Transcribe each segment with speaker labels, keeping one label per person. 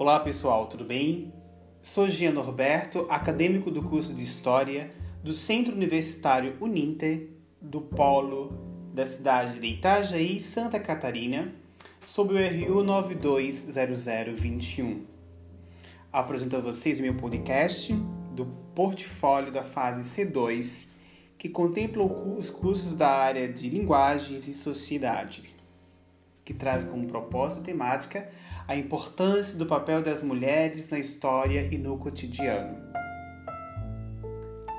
Speaker 1: Olá pessoal, tudo bem? Sou Gian Norberto, acadêmico do curso de História do Centro Universitário Uninter, do Polo da cidade de Itajaí, Santa Catarina, sob o RU 920021. Apresento a vocês meu podcast do portfólio da fase C2, que contempla os cursos da área de linguagens e sociedades, que traz como proposta temática a importância do papel das mulheres na história e no cotidiano.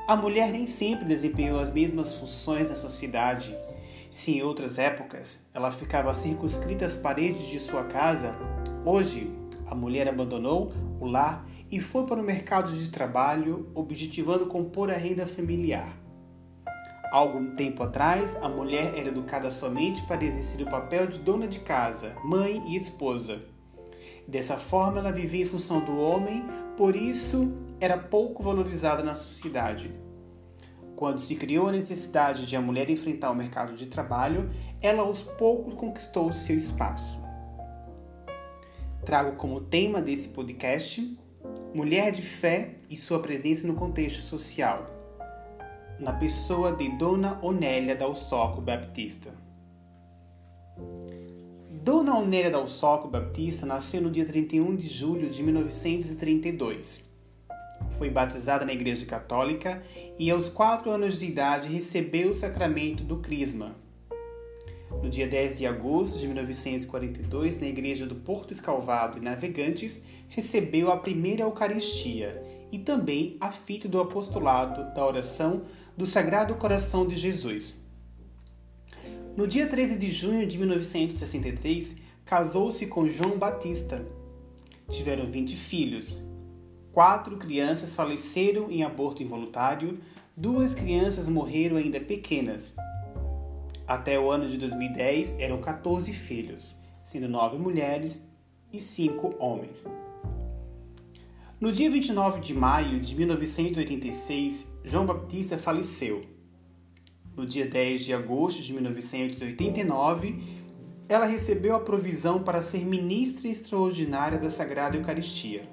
Speaker 1: A mulher nem sempre desempenhou as mesmas funções na sociedade. Se em outras épocas ela ficava circunscrita às paredes de sua casa, hoje a mulher abandonou o lar e foi para o mercado de trabalho, objetivando compor a renda familiar. Algum tempo atrás, a mulher era educada somente para exercer o papel de dona de casa, mãe e esposa. Dessa forma, ela vivia em função do homem, por isso era pouco valorizada na sociedade. Quando se criou a necessidade de a mulher enfrentar o mercado de trabalho, ela aos poucos conquistou seu espaço. Trago como tema desse podcast Mulher de Fé e sua presença no contexto social, na pessoa de Dona Onélia Dalsoco Baptista. Dona Onélia Dalsoco Baptista nasceu no dia 31 de julho de 1932. Foi batizada na Igreja Católica e, aos quatro anos de idade, recebeu o sacramento do Crisma. No dia 10 de agosto de 1942, na Igreja do Porto Escalvado e Navegantes, recebeu a primeira Eucaristia e também a fita do apostolado da oração do Sagrado Coração de Jesus. No dia 13 de junho de 1963, casou-se com João Batista. Tiveram 20 filhos. Quatro crianças faleceram em aborto involuntário, duas crianças morreram ainda pequenas. Até o ano de 2010 eram 14 filhos, sendo nove mulheres e cinco homens. No dia 29 de maio de 1986, João Batista faleceu no dia 10 de agosto de 1989, ela recebeu a provisão para ser ministra extraordinária da Sagrada Eucaristia.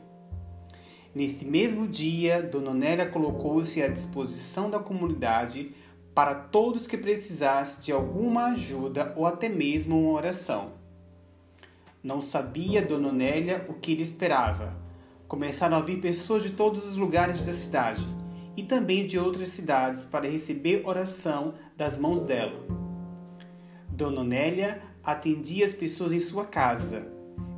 Speaker 1: Nesse mesmo dia, Dona Nélia colocou-se à disposição da comunidade para todos que precisassem de alguma ajuda ou até mesmo uma oração. Não sabia Dona Nélia o que lhe esperava. Começaram a vir pessoas de todos os lugares da cidade e também de outras cidades para receber oração das mãos dela. Dona Nélia atendia as pessoas em sua casa.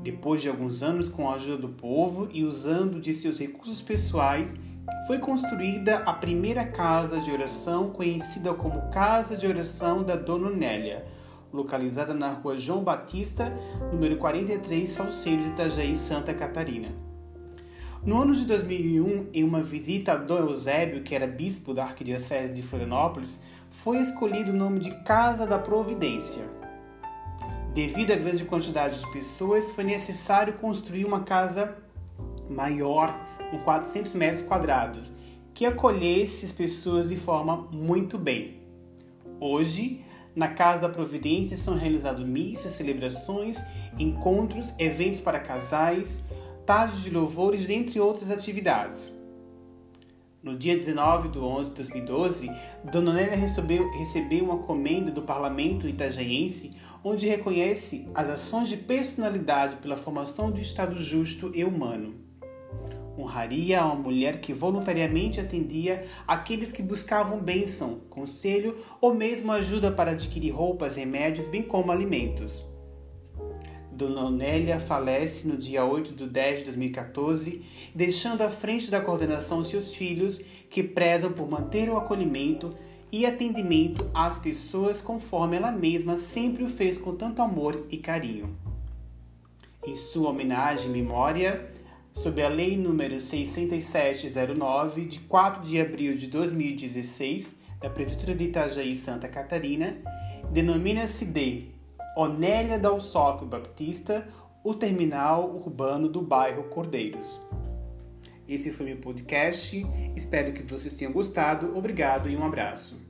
Speaker 1: Depois de alguns anos, com a ajuda do povo e usando de seus recursos pessoais, foi construída a primeira casa de oração conhecida como Casa de Oração da Dona Nélia, localizada na rua João Batista, número 43, Salceiros, Itajaí, Santa Catarina. No ano de 2001, em uma visita a Dom Eusébio, que era bispo da Arquidiocese de Florianópolis, foi escolhido o nome de Casa da Providência. Devido à grande quantidade de pessoas, foi necessário construir uma casa maior, com 400 metros quadrados, que acolhesse as pessoas de forma muito bem. Hoje, na Casa da Providência são realizados missas, celebrações, encontros, eventos para casais, tardes de louvores, dentre outras atividades. No dia 19 de 11 de 2012, Dona Nélia recebeu, recebeu uma comenda do Parlamento itajaiense onde reconhece as ações de personalidade pela formação do Estado justo e humano. Honraria a uma mulher que voluntariamente atendia aqueles que buscavam bênção, conselho ou mesmo ajuda para adquirir roupas, remédios, bem como alimentos. Dona Onélia falece no dia 8 de 10 de 2014, deixando à frente da coordenação seus filhos, que prezam por manter o acolhimento e atendimento às pessoas conforme ela mesma sempre o fez com tanto amor e carinho. Em sua homenagem e memória, sob a Lei nº 6709, de 4 de abril de 2016, da Prefeitura de Itajaí, Santa Catarina, denomina-se de Onélia Dalsóquio Baptista, o terminal urbano do bairro Cordeiros. Esse foi meu podcast. Espero que vocês tenham gostado. Obrigado e um abraço.